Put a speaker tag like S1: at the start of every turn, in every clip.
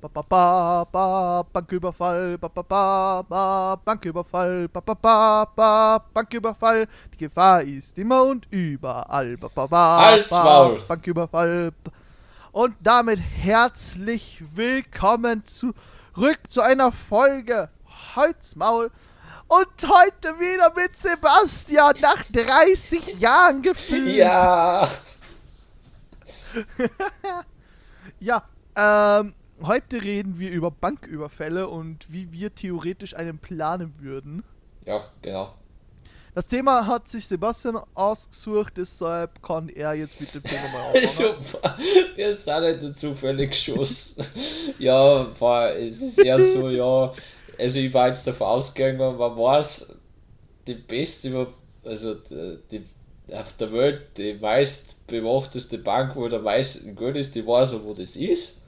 S1: ba, ba, ba, ba, Banküberfall, ba, ba, ba, ba, Banküberfall, ba, ba, ba, ba, Banküberfall. Die Gefahr ist immer und überall. Ba, ba, ba. Banküberfall. Und damit herzlich willkommen zurück zu einer Folge Holzmaul. Und heute wieder mit Sebastian nach 30 Jahren gefühlt.
S2: Ja.
S1: Ja, ähm, heute reden wir über Banküberfälle und wie wir theoretisch einen planen würden.
S2: Ja, genau.
S1: Das Thema hat sich Sebastian ausgesucht, deshalb kann er jetzt mit dem Thema mal anfangen.
S2: Super. Wir sind nicht zufällig geschossen. ja, war, es ist eher so, ja. Also ich war jetzt davon ausgegangen, man weiß, die beste, also die, die auf der Welt, die meist bewachteste Bank, wo der meisten Geld ist, die weiß man, wo das ist.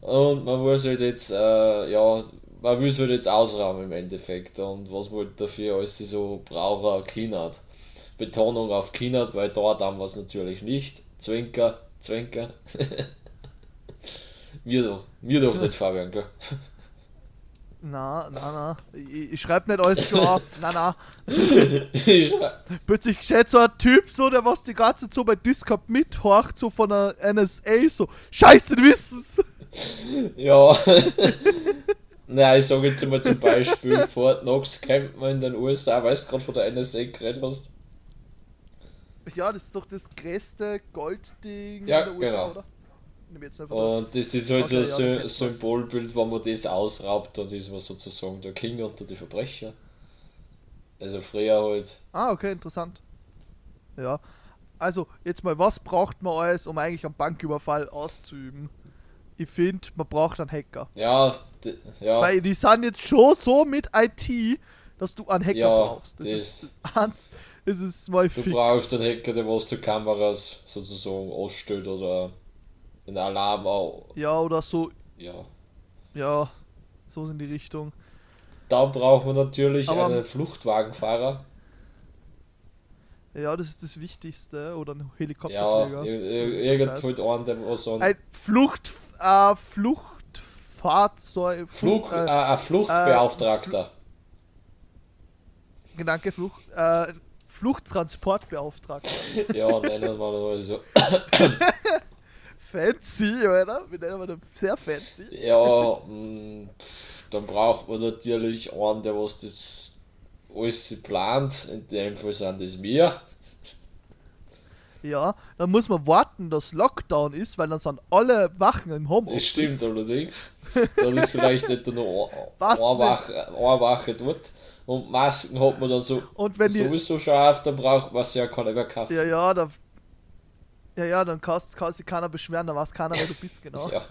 S2: Und man muss halt jetzt, äh, ja, man will es halt jetzt ausräumen im Endeffekt. Und was man halt dafür alles so braucht, Kinat. Betonung auf Kinat, weil dort haben wir es natürlich nicht. Zwinker, Zwinker. mir doch, mir doch nicht, Fabian, gell?
S1: Na, na, na. Ich, ich schreib nicht alles klar auf. Na, na. Plötzlich steht so ein Typ, so, der was die ganze Zeit so bei Discord mithorcht, so von der NSA, so, Scheiße, die wissen's.
S2: Ja. Nein, ich sage jetzt mal zum Beispiel Fort Knox kennt man in den USA, weißt du gerade von der NSA geredet hast?
S1: Ja, das ist doch das größte Goldding
S2: Ja,
S1: in den USA,
S2: genau.
S1: oder?
S2: Und das ist halt
S1: Okay,
S2: so
S1: ja,
S2: ein
S1: da
S2: Sy-. Symbolbild, wenn man das ausraubt, dann ist man sozusagen der King unter die Verbrecher. Also früher halt.
S1: Ah, okay, interessant. Ja. Also, jetzt mal, was braucht man alles, um eigentlich einen Banküberfall auszuüben? Ich finde, man braucht einen Hacker.
S2: Ja, ja.
S1: Weil die sind jetzt schon so mit IT, dass du einen Hacker
S2: Ja,
S1: brauchst. Das,
S2: das-
S1: ist das, eins, das ist mal
S2: Du
S1: fix.
S2: brauchst einen Hacker, der was die Kameras sozusagen ausstellt oder einen Alarm auch.
S1: Ja, oder so,
S2: Ja.
S1: ja, so in die Richtung.
S2: Dann braucht man natürlich
S1: Aber-
S2: einen Fluchtwagenfahrer.
S1: Ja, das ist das Wichtigste. Oder ein
S2: Ja,
S1: Helikopterflieger. So
S2: irgend
S1: Scheiß.
S2: halt einen, der was an
S1: Ein Flucht, äh, Fluchtfahrzeug.
S2: Flug,
S1: äh,
S2: äh, ein Fluchtbeauftragter.
S1: Gedanke, Flucht, äh, Fluchttransportbeauftragter.
S2: ja, nennen wir das mal so.
S1: Fancy, oder? Wir nennen wir das sehr fancy.
S2: Ja, mh, dann braucht man natürlich einen, der was das alles plant. In dem Fall sind das wir.
S1: Ja, dann muss man warten, dass Lockdown ist, weil dann sind alle Wachen im
S2: Das
S1: Homeoffice.
S2: stimmt allerdings. Dann ist vielleicht nicht nur eine Wache, eine Wache dort. Und Masken hat man dann so
S1: Und wenn die,
S2: sowieso schon auf, dann braucht man es ja keiner mehr kaufen.
S1: ja, ja, da, ja, ja, dann kannst, kann sich keiner beschweren, dann weiß keiner, wer du bist, genau.
S2: Ja.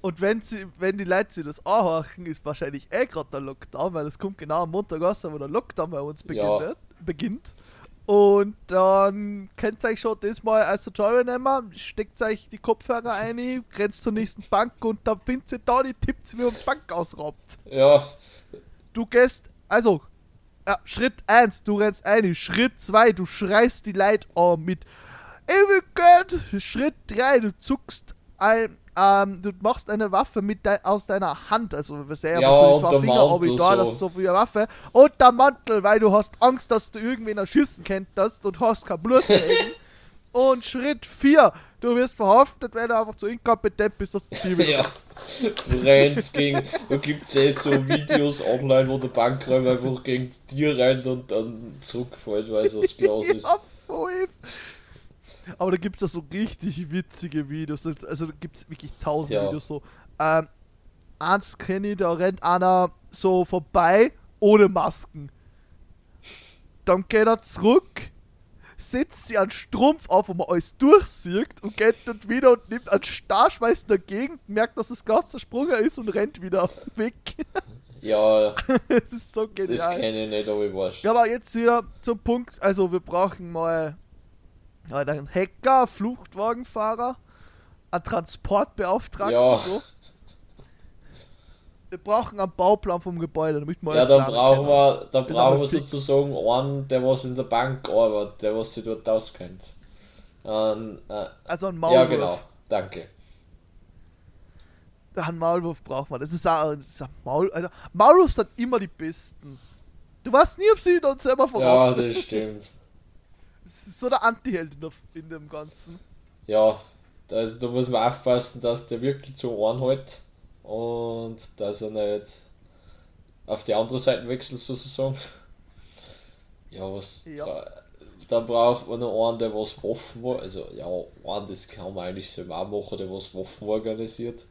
S1: Und wenn sie, wenn die Leute sich das anhören, ist wahrscheinlich eh gerade der Lockdown, weil es kommt genau am Montag raus, wo der Lockdown bei uns
S2: Ja.
S1: beginnt. beginnt. Und dann könnt ihr euch schon das mal als Tutorial nehmen, steckt euch die Kopfhörer ein, grenzt zur nächsten Bank und dann findet ihr da die Tipps, wie man Bank ausraubt.
S2: ja,
S1: Du gehst, also, ja, Schritt 1, du rennst ein, Schritt 2, du schreist die Leute an mit Ewig Geld, Schritt 3, du zuckst ein, ähm, du machst eine Waffe mit dei aus deiner Hand, also wir sehen
S2: Ja,
S1: so zwei Finger,
S2: Mantel
S1: aber da,
S2: so.
S1: das ist so wie eine Waffe, und der Mantel, weil du hast Angst, dass du irgendwen erschießen könntest und hast kein Blut. Und Schritt 4, du wirst verhaftet, wenn du einfach zu inkompetent bist, dass du die
S2: Ja. du rennst gegen, da gibt es eh so Videos online, wo der Bankräuber einfach gegen dir rennt und dann zurückfällt, weil es das Glas ist.
S1: Ja, voll. Aber da gibt es ja so richtig witzige Videos. Also da gibt es wirklich tausend
S2: Ja.
S1: Videos so. Ähm, eins kenne ich, da rennt einer so vorbei ohne Masken. Dann geht er zurück, setzt sie einen Strumpf auf, wo man alles durchsieht und geht dort wieder und nimmt einen Star, schmeißt dagegen, merkt, dass das Gas zersprungen ist und rennt wieder weg.
S2: Ja,
S1: das ist so
S2: das
S1: genial.
S2: kenne ich nicht, aber ich weiß.
S1: Ja, aber jetzt wieder zum Punkt. Also, wir brauchen mal ja, einen Hacker, Fluchtwagenfahrer, einen Transportbeauftragten.
S2: Ja.
S1: So. Wir brauchen einen Bauplan vom Gebäude, damit wir
S2: Ja, dann brauchen wir, dann brauchen wir
S1: fix.
S2: sozusagen einen, der was in der Bank arbeitet, der was sich dort auskennt. Ein, äh,
S1: Also ein
S2: ja,
S1: Maulwurf.
S2: genau, danke.
S1: Ein Maulwurf braucht man. Das ist auch das ist ein Maul. Alter. Maulwurf sind immer die besten. Du weißt nie, ob sie uns selber
S2: Ja,
S1: verraten.
S2: das stimmt.
S1: Das ist so der Anti-Held in, dem Ganzen.
S2: Ja, also da muss man aufpassen, dass der wirklich zu Ohren hält und dass er nicht auf die andere Seite wechselt sozusagen. Ja, was?
S1: Ja.
S2: Dann braucht man noch einen, der was Waffen war. Also ja, einen, das kann man eigentlich selber auch machen, der was Waffen organisiert.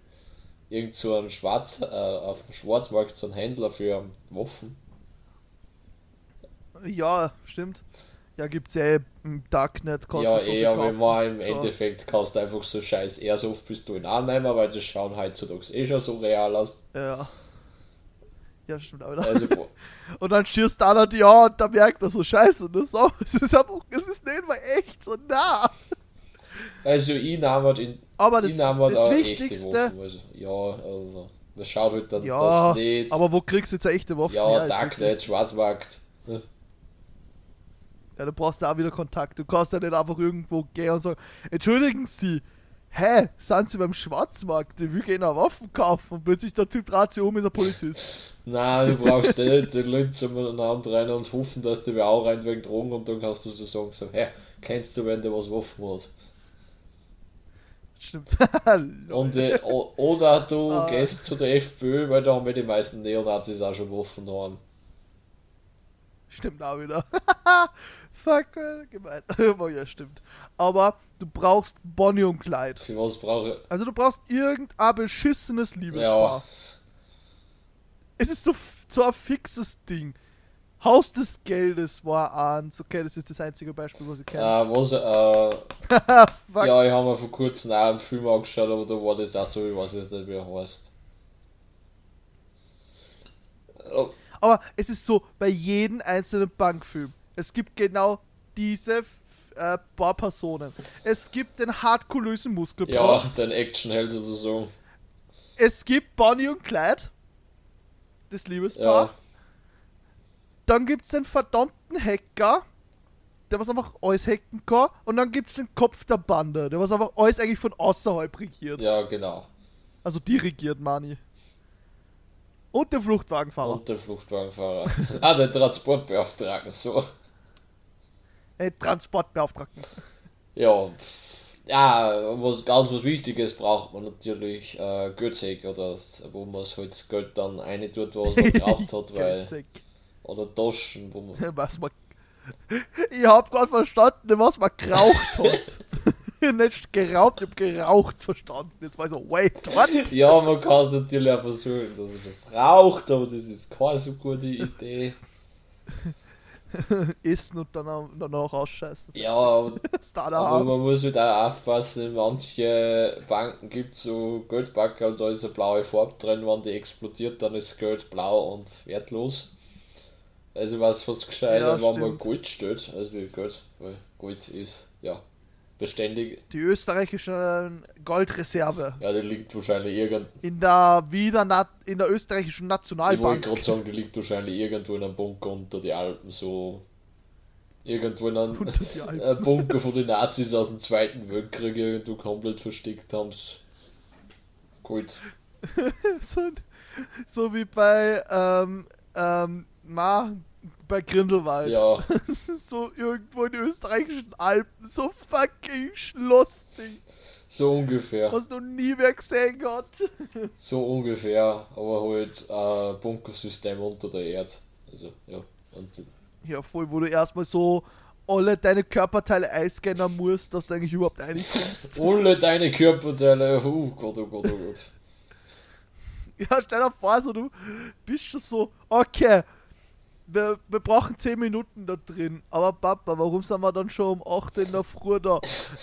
S2: Irgend so ein Schwarz, äh, auf dem Schwarzmarkt so ein Händler für Waffen.
S1: Ja, stimmt. Ja, gibt's ja eh im Darknet. kostet
S2: Ja,
S1: so kaufen.
S2: man im
S1: So.
S2: Endeffekt kannst du einfach so scheiß Airsoft-Pistolen annehmen, weil das schauen heutzutage eh schon so real aus.
S1: Ja. Ja, stimmt auch wieder.
S2: Also,
S1: Und dann schießt einer die ja und da merkt er so scheiße. Und das ist, auch, es ist einfach, es ist nicht mal echt so nah.
S2: also ich nehme halt in
S1: Aber das,
S2: ich halt
S1: das Wichtigste.
S2: Waffen. Also, ja, also, das schaut halt dann
S1: Ja,
S2: das nicht.
S1: aber wo kriegst du jetzt eine echte Waffe?
S2: ja,
S1: her,
S2: Darknet? Schwarzmarkt.
S1: Ja, du brauchst da auch wieder Kontakt. Du kannst ja nicht einfach irgendwo gehen und sagen, entschuldigen Sie, hä, sind Sie beim Schwarzmarkt? Ich will gerne eine Waffen kaufen. Und plötzlich der Typ dreht sich um, ist ein Polizist.
S2: Nein, du brauchst nicht die Leute zueinander rein und hoffen, dass wer auch rein wegen Drogen und dann kannst du so sagen, so, hä, kennst du, wenn der was Waffen hat?
S1: Stimmt.
S2: Und, äh, oder du
S1: Ah.
S2: gehst zu der FPÖ, weil da haben wir die meisten Neonazis auch schon Waffen haben.
S1: Stimmt auch wieder. Fuck, äh, gemein. Aber ja, stimmt. Aber du brauchst Bonnie und.
S2: Für was brauche?
S1: Also du brauchst irgendein beschissenes Liebespaar.
S2: Ja.
S1: Es ist so, so ein fixes Ding. Haus des Geldes war eins. Okay, das ist das einzige Beispiel, was ich
S2: Äh,
S1: kenne.
S2: was, äh, ja, ich habe mir vor kurzem auch einen Film angeschaut, aber da war das auch so, ich weiß jetzt nicht, wie er heißt. Oh,
S1: Aber es ist so bei jedem einzelnen Bankfilm. Es gibt genau diese äh, paar Personen. Es gibt den hardkulösen
S2: Ja,
S1: Muskelprotz.
S2: den Actionheld sozusagen.
S1: es gibt Bonnie und Clyde. Das Liebespaar.
S2: Ja,
S1: Dann gibt es den verdammten Hacker, der was einfach alles hacken kann. Und dann gibt es den Kopf der Bande, der was einfach alles eigentlich von außerhalb regiert.
S2: ja, genau.
S1: Also dirigiert, Mani. Und der Fluchtwagenfahrer.
S2: Und der Fluchtwagenfahrer. ah, der Transportbeauftragte, so.
S1: Äh, Transportbeauftragten.
S2: Ja, ja, was ganz was Wichtiges braucht man natürlich äh, Geldsäcke, oder wo man halt das Geld dann rein tut, was man geraucht hat, weil, oder Taschen, wo man,
S1: Was man. Ich hab gerade verstanden, was man geraucht hat. Nicht geraubt, ich hab geraucht verstanden. Jetzt war ich so, wait, what?
S2: ja, man kann es natürlich auch versuchen, dass man das raucht, aber das ist keine so gute Idee.
S1: Essen und dann auch- danach ausscheißen.
S2: Ja, aber aber man muss halt auch aufpassen, in manche Banken gibt es so Geldbacker und da ist eine blaue Farbe drin, wenn die explodiert, dann ist Geld blau und wertlos. Also was fast gescheiter,
S1: Ja,
S2: wenn man
S1: stimmt.
S2: Gold steht, also wie Gold, weil Gold ist ja beständig.
S1: Die österreichische Goldreserve.
S2: Ja, die liegt wahrscheinlich irgend.
S1: In der wieder nat in der österreichischen
S2: Ich wollte
S1: Nationalbank.
S2: gerade sagen, die liegt wahrscheinlich irgendwo in einem Bunker unter die Alpen, so irgendwo in einem
S1: die Alpen.
S2: Bunker von den Nazis aus dem Zweiten Weltkrieg irgendwo komplett versteckt haben. Gut.
S1: so, so wie bei ähm, ähm, Ma, bei Grindelwald.
S2: Ja,
S1: Das ist so irgendwo in den österreichischen Alpen, so fucking Schlossding,
S2: so ungefähr.
S1: was noch nie wer gesehen hat.
S2: So ungefähr, aber halt ein Bunkersystem unter der Erde. Also, ja. Und
S1: Ja, voll, wo du erstmal so alle deine Körperteile einscannen musst, dass du eigentlich überhaupt reinkommst.
S2: alle deine Körperteile, oh Gott, oh Gott, oh Gott.
S1: Ja, stell dir vor, so du bist schon so, okay, wir, wir brauchen 10 Minuten da drin. Aber Papa, warum sind wir dann schon um 8 in der Früh da?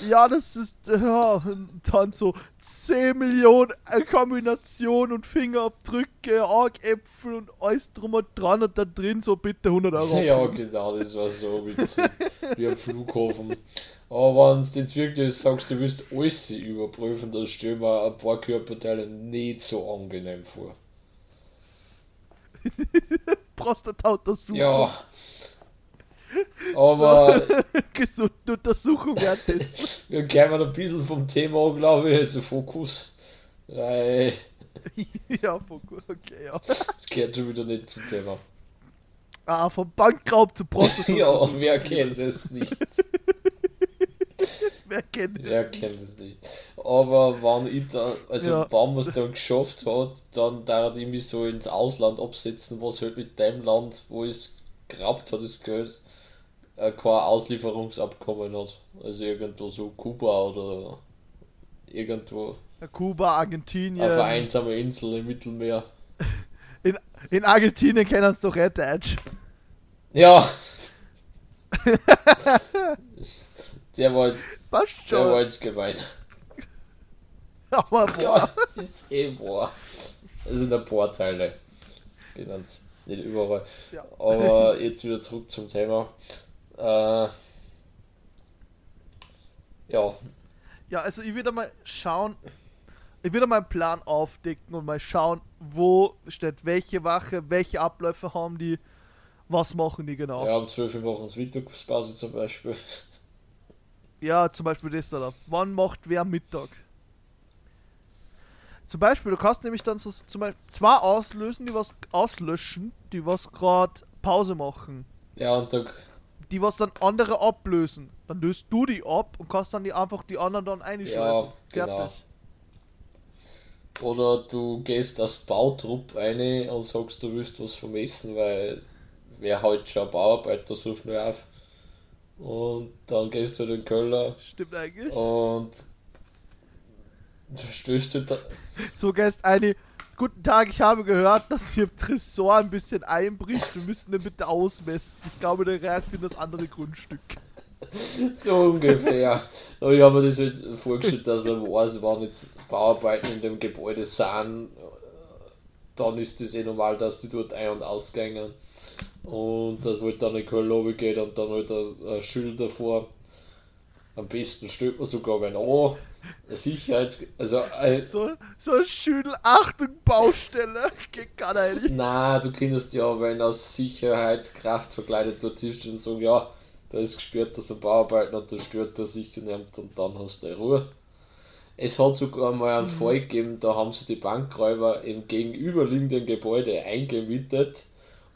S1: Ja, das ist, ja, und dann so 10 Millionen Kombinationen und Fingerabdrücke, Augäpfel und alles drum und dran und da drin so bitte 100 Euro.
S2: Ja, genau, das war so witzig. wie am Flughafen. Aber wenn du jetzt wirklich sagst, du willst alles überprüfen, dann stell mir ein paar Körperteile nicht so angenehm vor.
S1: Prostatautersuchung.
S2: Ja. Aber
S1: Gesunde Untersuchung währenddessen.
S2: wir kämen ein bisschen vom Thema, glaube ich, also Fokus. Weil
S1: ja, gut, okay, ja.
S2: Das gehört schon wieder nicht zum Thema.
S1: Ah, vom Bankraub zu Prostitution.
S2: ja, wer kennt es nicht?
S1: Wer kennt es
S2: Wer kennt es nicht? Aber wenn ich dann, also
S1: Ja.
S2: wenn man es dann geschafft hat, dann darf ich mich so ins Ausland absetzen, was halt mit dem Land, wo es geraubt hat, das Geld, äh, kein Auslieferungsabkommen hat. Also irgendwo so Kuba oder irgendwo
S1: Kuba, Argentinien.
S2: auf einer einsamen Insel im Mittelmeer.
S1: In, in Argentinien kennen sie doch eh Deutsch.
S2: Ja! der war jetzt,
S1: Passt
S2: der
S1: schon.
S2: jetzt gemeint.
S1: Aber boah.
S2: Ja, ist eh wahr. Es sind ein paar Teile. Genannt. Nicht überall.
S1: Ja.
S2: Aber jetzt wieder zurück zum Thema. Äh, ja,
S1: Ja, also ich würde mal schauen, ich würde mal einen Plan aufdecken und mal schauen, wo steht welche Wache, welche Abläufe haben die, was machen die genau.
S2: ja, um 12 Uhr machen sie Mittagspause zum Beispiel.
S1: Ja, zum Beispiel das da. Wann macht wer Mittag? Zum Beispiel, du kannst nämlich dann so zum Beispiel zwei auslösen, die was auslöschen, die was gerade Pause machen.
S2: Ja, und da,
S1: Die was dann andere ablösen. Dann löst du die ab und kannst dann die einfach die anderen dann einschleusen.
S2: Ja, genau.
S1: Fertig.
S2: oder du gehst als Bautrupp rein und sagst, du willst was vom Essen, weil wer halt schon Bauarbeiter so schnell auf. Und dann gehst du in den Keller
S1: Stimmt eigentlich.
S2: und du stößt du da,
S1: So gehst eine. Guten Tag, ich habe gehört, dass hier im Tresor ein bisschen einbricht. Wir müssen den bitte ausmessen. Ich glaube, der reagiert in das andere Grundstück.
S2: So ungefähr. Aber ich habe mir das jetzt vorgestellt, dass man weiß, wenn jetzt Bauarbeiten in dem Gebäude sind, dann ist das eh normal, dass die dort ein- und ausgängen. Und man halt dann in Köln runtergeht und dann halt ein, ein Schild davor. Am besten stellt man sogar wenn an. Sicherheits... Also, ein,
S1: So, so ein Schüdel, Achtung, Baustelle. Geht gar nicht.
S2: na, du könntest ja, wenn als Sicherheitskraft verkleidet dort ist und sagen, ja, da ist gesperrt, dass ein Bauarbeiter und das stört er sicher nicht und dann hast du Ruhe. Es hat sogar mal einen Fall gegeben, da haben sie die Bankräuber im gegenüberliegenden Gebäude eingemietet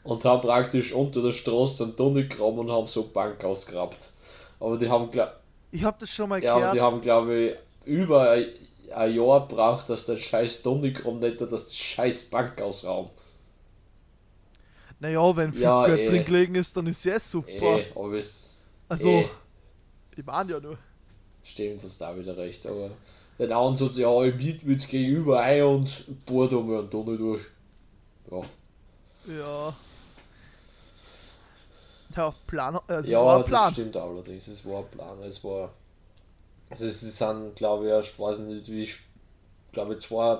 S2: und haben praktisch unter der Straße einen Tunnel gegraben und haben so Bank ausgegrabt. Aber die haben, gla-
S1: Ich habe das schon mal
S2: ja,
S1: gehört.
S2: die haben glaube ich über ein, ein Jahr braucht, dass der scheiß Tunnel gegraben hätte, dass die scheiß Bank ausrauben.
S1: Naja, wenn viel
S2: Ja,
S1: Geld
S2: eh.
S1: drin gelegen ist, dann ist ja super.
S2: Eh, aber es
S1: also,
S2: eh.
S1: ich meine ja nur.
S2: stimmt, hast da wieder recht. Aber den anderen so, ja, ich miet mir jetzt gegenüber ein und bohr da mal einen Tunnel durch. Ja,
S1: Ja. Ja, Plan, also
S2: ja
S1: war ein
S2: das
S1: Plan.
S2: stimmt allerdings. Es war ein Plan. Es war. Also, es sind, glaube ich, erst, weiß nicht, wie ich glaube, ich, zwei,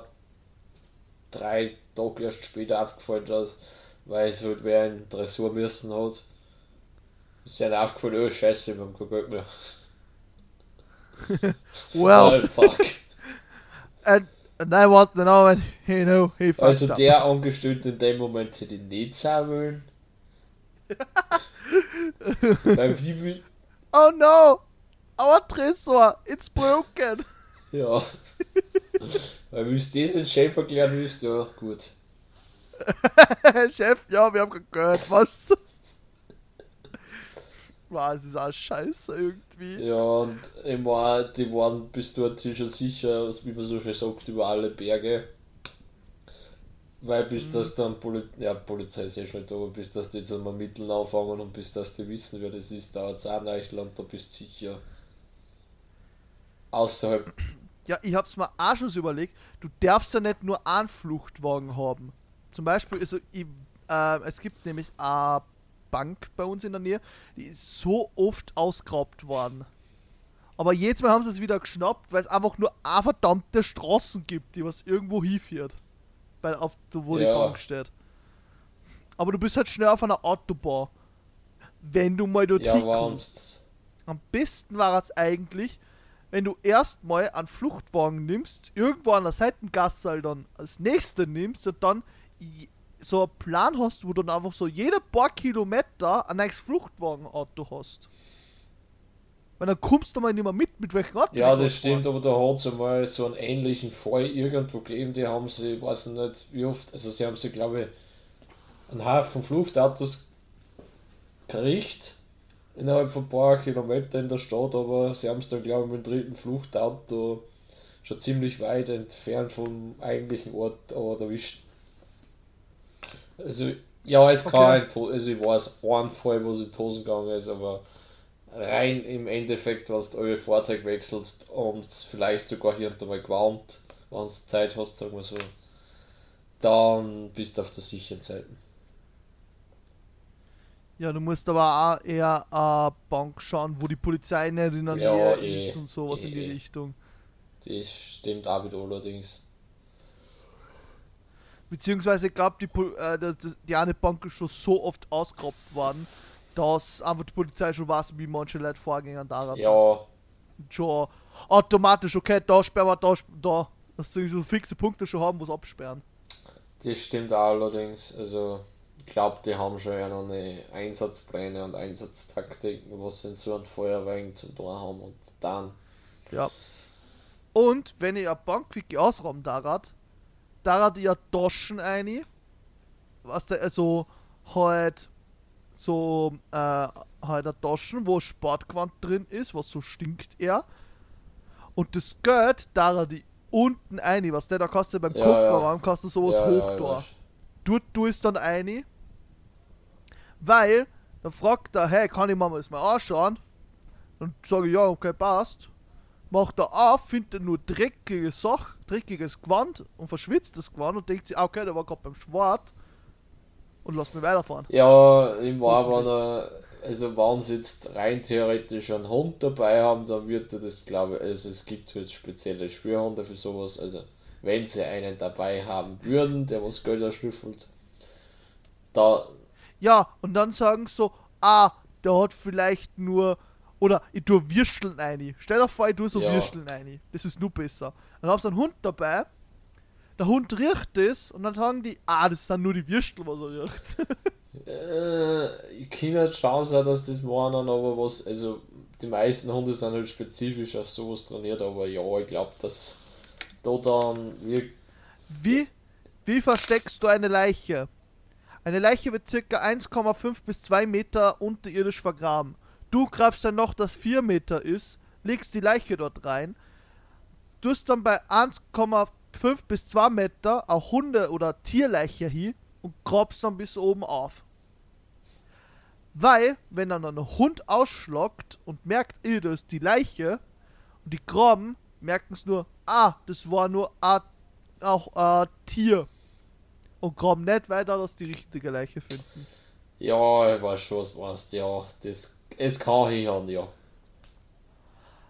S2: drei Tage erst später aufgefallen, dass, weil es halt wer in den Dressur müssen hat. Es ist ihnen aufgefallen, oh Scheiße, wir haben kein Geld mehr.
S1: Well,
S2: Oh, fuck.
S1: and, and I was the when you know he
S2: Also der Angestellte in dem Moment hätte ich nicht sein wollen.
S1: Oh no! Our Tresor, it's broken!
S2: Ja. Weil willst du das den Chef erklären willst, ja gut.
S1: Chef, ja, wir haben Geld, was? Wow, es ist auch scheiße irgendwie.
S2: Ja, und ich meine, die waren bis dorthin schon sicher, wie man so schön sagt, über alle Berge. Weil bis das dann Poli ja, Polizei ist ja schon da, aber bis das die zum Ermitteln anfangen und bis das die wissen, wer das ist, dauert es auch nicht lang, da bist du sicher außerhalb
S1: Ja, ich hab's mir auch schon so überlegt, du darfst ja nicht nur einen Fluchtwagen haben. Zum Beispiel, also, ich, äh, es gibt nämlich eine Bank bei uns in der Nähe, die ist so oft ausgeraubt worden. Aber jedes Mal haben sie es wieder geschnappt, weil es einfach nur eine verdammte Straßen gibt, die was irgendwo hinführt. Weil auf wo die
S2: Ja.
S1: Bank steht. Aber du bist halt schnell auf einer Autobahn. Wenn du mal dort
S2: ja,
S1: hinkommst.
S2: warst.
S1: Am besten war es eigentlich, wenn du erstmal einen Fluchtwagen nimmst, irgendwo an der Seitengasse halt dann als nächste nimmst und dann so einen Plan hast, wo du dann einfach so jede paar Kilometer ein neues Fluchtwagenauto hast. Weil dann kommst du mal nicht mehr mit, mit welchem Auto
S2: Ja, das stimmt, aber da hat es einmal so einen ähnlichen Fall irgendwo gegeben, die haben sie, ich weiß nicht wie oft, also sie haben sie, glaube ich, einen Haufen Fluchtautos gekriegt, innerhalb von ein paar Kilometern in der Stadt, aber sie haben es dann, glaube ich, mit dem dritten Fluchtauto schon ziemlich weit entfernt vom eigentlichen Ort aber erwischt. Also, ja, es kann
S1: Okay.
S2: ein, To- also ich weiß einen Fall, wo in die Hosen gegangen ist, aber rein im Endeffekt, wenn du euer Fahrzeug wechselst und vielleicht sogar hier und da mal gewarnt, wenn du Zeit hast, sagen wir so, dann bist du auf der sicheren Seite.
S1: Ja, du musst aber auch eher eine Bank schauen, wo die Polizei nicht in der
S2: Ja,
S1: Nähe
S2: eh,
S1: ist und sowas in die
S2: eh.
S1: Richtung.
S2: Das stimmt auch wieder allerdings.
S1: Beziehungsweise, ich glaube, die, äh, die eine Bank ist schon so oft ausgeraubt worden, dass einfach die Polizei schon weiß, wie manche Leute vorgehen daran.
S2: Ja,
S1: Schon automatisch, okay, da sperren wir, da, da. Dass sie so fixe Punkte schon haben, sie absperren.
S2: das stimmt allerdings. Also, ich glaube, die haben schon ja noch eine Einsatzpläne und Einsatztaktiken, was sie in so einem Feuerwehr zum Tor haben und dann.
S1: Ja. Und wenn ich eine Bank wirklich ausrauben darat, darat ich eine Taschen ein, was der, also halt so, äh, halt eine Taschen, wo Sportgewand drin ist, was so stinkt er. Und das Geld, darat ich unten ein, was der da kannst du beim
S2: Ja,
S1: Kofferraum, kannst du sowas
S2: ja,
S1: hoch
S2: ja,
S1: da. Dort du es dann ein, weil dann fragt er, hey, kann ich mir das mal anschauen? Dann sage ich, ja, okay, passt. Macht er auf, findet er nur dreckige Sach, dreckiges Gewand und verschwitzt das Gewand und denkt sich, ah, okay, der war gerade beim Sport und lass mich weiterfahren.
S2: Ja, im war, wenn er, also wenn sie jetzt rein theoretisch einen Hund dabei haben, dann wird er das, glaube ich, also es gibt halt spezielle Spürhunde für sowas, also wenn sie einen dabei haben würden, der was Geld erschnüffelt, da,
S1: Ja, und dann sagen sie so, ah, der hat vielleicht nur, oder ich tue Würsteln ein. Stell dir vor, ich tue so
S2: Ja.
S1: Würsteln ein. Das ist nur besser. Dann haben sie einen Hund dabei, der Hund riecht es und dann sagen die, ah, das sind nur die Würstel, was er riecht.
S2: äh, ich kann nicht schauen, sein, dass das meinen, aber was, also die meisten Hunde sind halt spezifisch auf sowas trainiert, aber ja, ich glaube, dass da dann wir
S1: Wie, wie versteckst du eine Leiche? Eine Leiche wird circa 1,5 bis 2 Meter unterirdisch vergraben. Du grabst ein Loch, das 4 Meter ist, legst die Leiche dort rein, tust dann bei 1,5 bis 2 Meter auch Hunde- oder Tierleiche hin und grabst dann bis oben auf. Weil, wenn dann ein Hund ausschlockt und merkt, eh, da ist die Leiche, und die graben, merken es nur, ah, das war nur ein auch ein Tier. Und graben nicht weiter, dass die richtige Leiche finden.
S2: Ja, ich weiß schon, was du meinst, ja, das, es kann hinhauen, ja.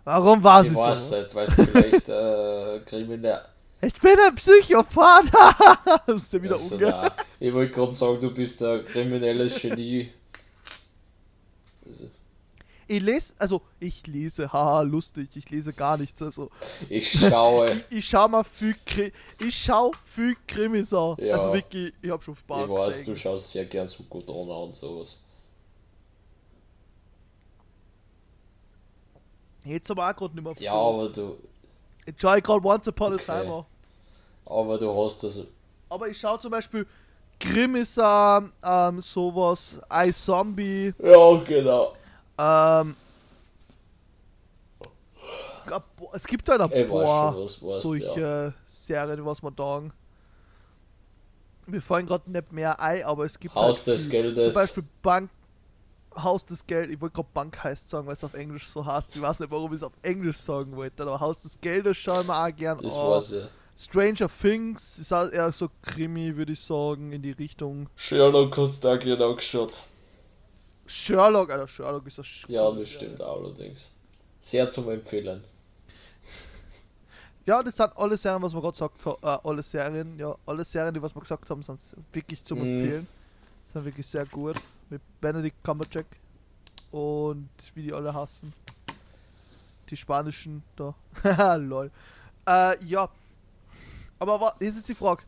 S1: Warum war sie
S2: Ich weiß
S1: so?
S2: nicht, weil du vielleicht äh, kriminell.
S1: Ich bin ein Psychopath! das ist ja wieder
S2: Also, nein, ich wollte gerade sagen, du bist ein kriminelles Genie. Also,
S1: Ich lese, also ich lese, haha, lustig, ich lese gar nichts. Also
S2: ich schaue,
S1: ich schau mal viel Kri ich schau viel Krimis an.
S2: Ja.
S1: Also wirklich, ich hab schon
S2: ich
S1: Spaß
S2: weiß, du
S1: gesehen.
S2: schaust sehr gern Sukodona und sowas.
S1: Jetzt aber auch gerade nicht mehr
S2: Ja, aber du,
S1: Ich gerade Once Upon a
S2: Okay.
S1: Time an.
S2: aber du hast das,
S1: Aber ich schau zum Beispiel Krimis an, ähm, sowas, iZombie,
S2: ja genau.
S1: Ähm. Es gibt halt ein paar solche
S2: ja.
S1: Serien, was man sagen. Mir fallen gerade nicht mehr ein, aber es gibt
S2: Haus
S1: halt
S2: des. Geldes.
S1: Zum Beispiel Bank. Haus des Geldes. Ich wollte gerade Bank heißt sagen, weil es auf Englisch so heißt. Ich weiß nicht, warum ich es auf Englisch sagen wollte. Aber Haus des Geldes schauen wir auch gern
S2: Das
S1: an.
S2: weiß ich.
S1: Stranger Things ist auch eher so Krimi, würde ich sagen, in die Richtung.
S2: Sherlock hast du auch gerne angeschaut.
S1: Sherlock, Alter, Sherlock ist das
S2: Ja, das stimmt auch allerdings. Sehr zum Empfehlen.
S1: Ja, das sind alle Serien, was wir gerade gesagt haben. Äh, alle Serien, ja, alle Serien, die was wir gesagt haben, sind wirklich zum
S2: Mhm.
S1: Empfehlen. Sind wirklich sehr gut. Mit Benedict Cumberbatch und wie die alle hassen. Die spanischen da. Lol. Äh, ja. Aber jetzt ist die Frage.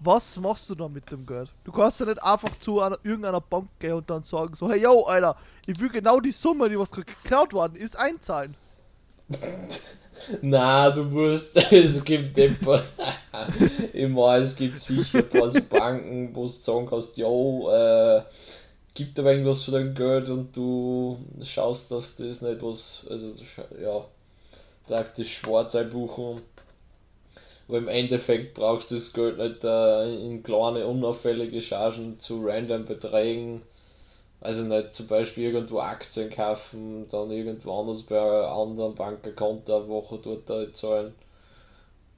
S1: Was machst du dann mit dem Geld? Du kannst ja nicht einfach zu einer, irgendeiner Bank gehen und dann sagen so, hey yo, Alter, ich will genau die Summe, die was geklaut worden ist, einzahlen.
S2: Na, du musst, es gibt Depot. ich meine, es gibt sicher ein paar Banken, wo du sagen kannst, jo, äh, gibt aber irgendwas für dein Geld und du schaust, dass das nicht was, also ja, praktisch schwarz einbuchen. Aber im Endeffekt brauchst du das Geld nicht äh, in kleine, unauffällige Chargen zu random Beträgen. Also nicht zum Beispiel irgendwo Aktien kaufen, dann irgendwo anders bei einem anderen Bankaccount eine Woche dort zahlen.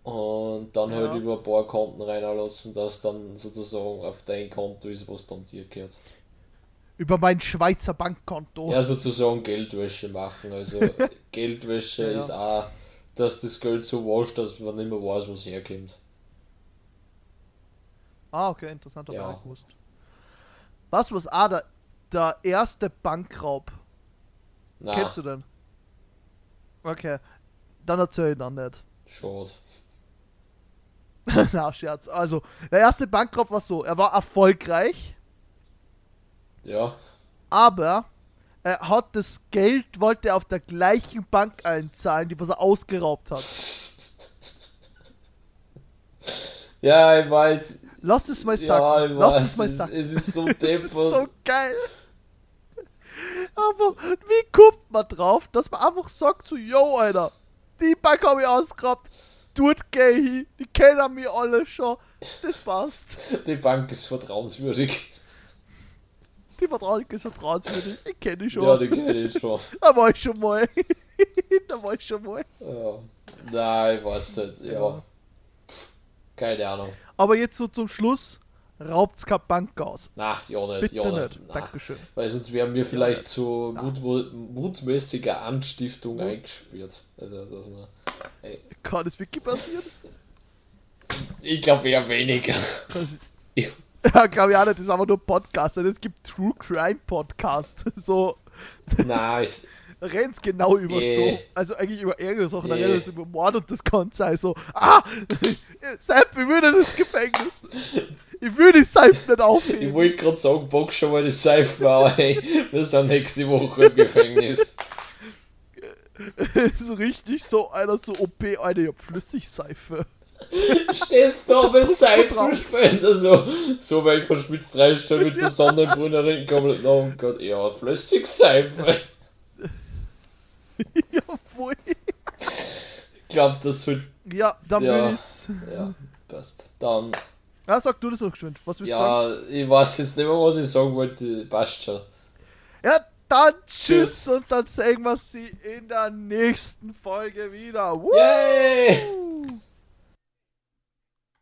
S2: Und dann
S1: Ja.
S2: halt über ein paar Konten reinlassen, dass dann sozusagen auf dein Konto ist, was dann dir gehört.
S1: Über mein Schweizer Bankkonto.
S2: Ja, sozusagen Geldwäsche machen. Also Geldwäsche
S1: Ja,
S2: ist auch, dass das Geld so wascht, dass man nicht mehr weiß, wo es herkommt.
S1: Ah, okay, interessant, ich
S2: Ja.
S1: auch nicht gewusst. Was was ah, der, der erste Bankraub.
S2: Na,
S1: Kennst du den? Okay. Dann erzähl ich dann nicht.
S2: schade.
S1: Na, Scherz. Also, der erste Bankraub war so, er war erfolgreich,
S2: Ja,
S1: aber er hat das Geld, wollte er auf der gleichen Bank einzahlen, die was er ausgeraubt hat.
S2: ja, ich weiß.
S1: Lass es mal
S2: Ja,
S1: sagen.
S2: ich
S1: Lass es mal sagen.
S2: Es ist so
S1: Das ist so geil. Aber wie kommt man drauf, dass man einfach sagt so, yo, Alter, die Bank habe ich ausgeraubt, dort geh ich hin, die kennen mich alle schon, das passt.
S2: Die Bank ist vertrauenswürdig.
S1: Die Vertrag ist vertrauenswürdig, ich kenne die schon.
S2: Ja, die kenne ich schon.
S1: Da war ich schon mal. da war ich schon mal.
S2: Ja. Nein, ich weiß nicht. Ja.
S1: Ja.
S2: Keine Ahnung.
S1: Aber jetzt so zum Schluss, raubt's keine Bank aus.
S2: Na, ja nicht.
S1: Bitte
S2: ja
S1: nicht.
S2: Na.
S1: Dankeschön.
S2: Weil sonst wären wir vielleicht zu
S1: Na.
S2: mut, mutmäßiger Anstiftung
S1: Mut-
S2: eingesperrt. Also, dass man.
S1: Kann das wirklich passieren?
S2: Ich glaube eher weniger.
S1: Das-
S2: Ja.
S1: Ja, glaube ich auch nicht, das ist einfach nur Podcast. Es gibt True Crime Podcast. So,
S2: Nein, ist,
S1: da rennt's genau über
S2: Eh.
S1: so. Also eigentlich über ärgere Sachen, da
S2: Eh.
S1: rennt es über Mord und das Ganze. Also, ah! Sepp, ich will nicht ins Gefängnis. Ich will die Seife nicht
S2: ich
S1: aufheben.
S2: wollte gerade sagen, bock schon mal die Seife auf, ey. Wir sind nächste Woche im Gefängnis.
S1: so richtig so einer so OP, Alter, ich hab Flüssigseife.
S2: Stehst da mit. Seifenspender, so, so weit verschwitzt reinstellen mit der Sonnenbrunnerin, komplett nach und Gott, ja, Flüssigseife.
S1: ja, voll.
S2: Ich glaube, das wird,
S1: Ja, dann
S2: Ja.
S1: will ich's.
S2: ja, passt. Dann,
S1: Ja, sag du das noch geschwind. Was willst du sagen?
S2: ja, ich weiß jetzt nicht mehr, was ich sagen wollte, passt schon.
S1: Ja, dann tschüss und dann sehen wir sie in der nächsten Folge wieder. Woo!
S2: Yay!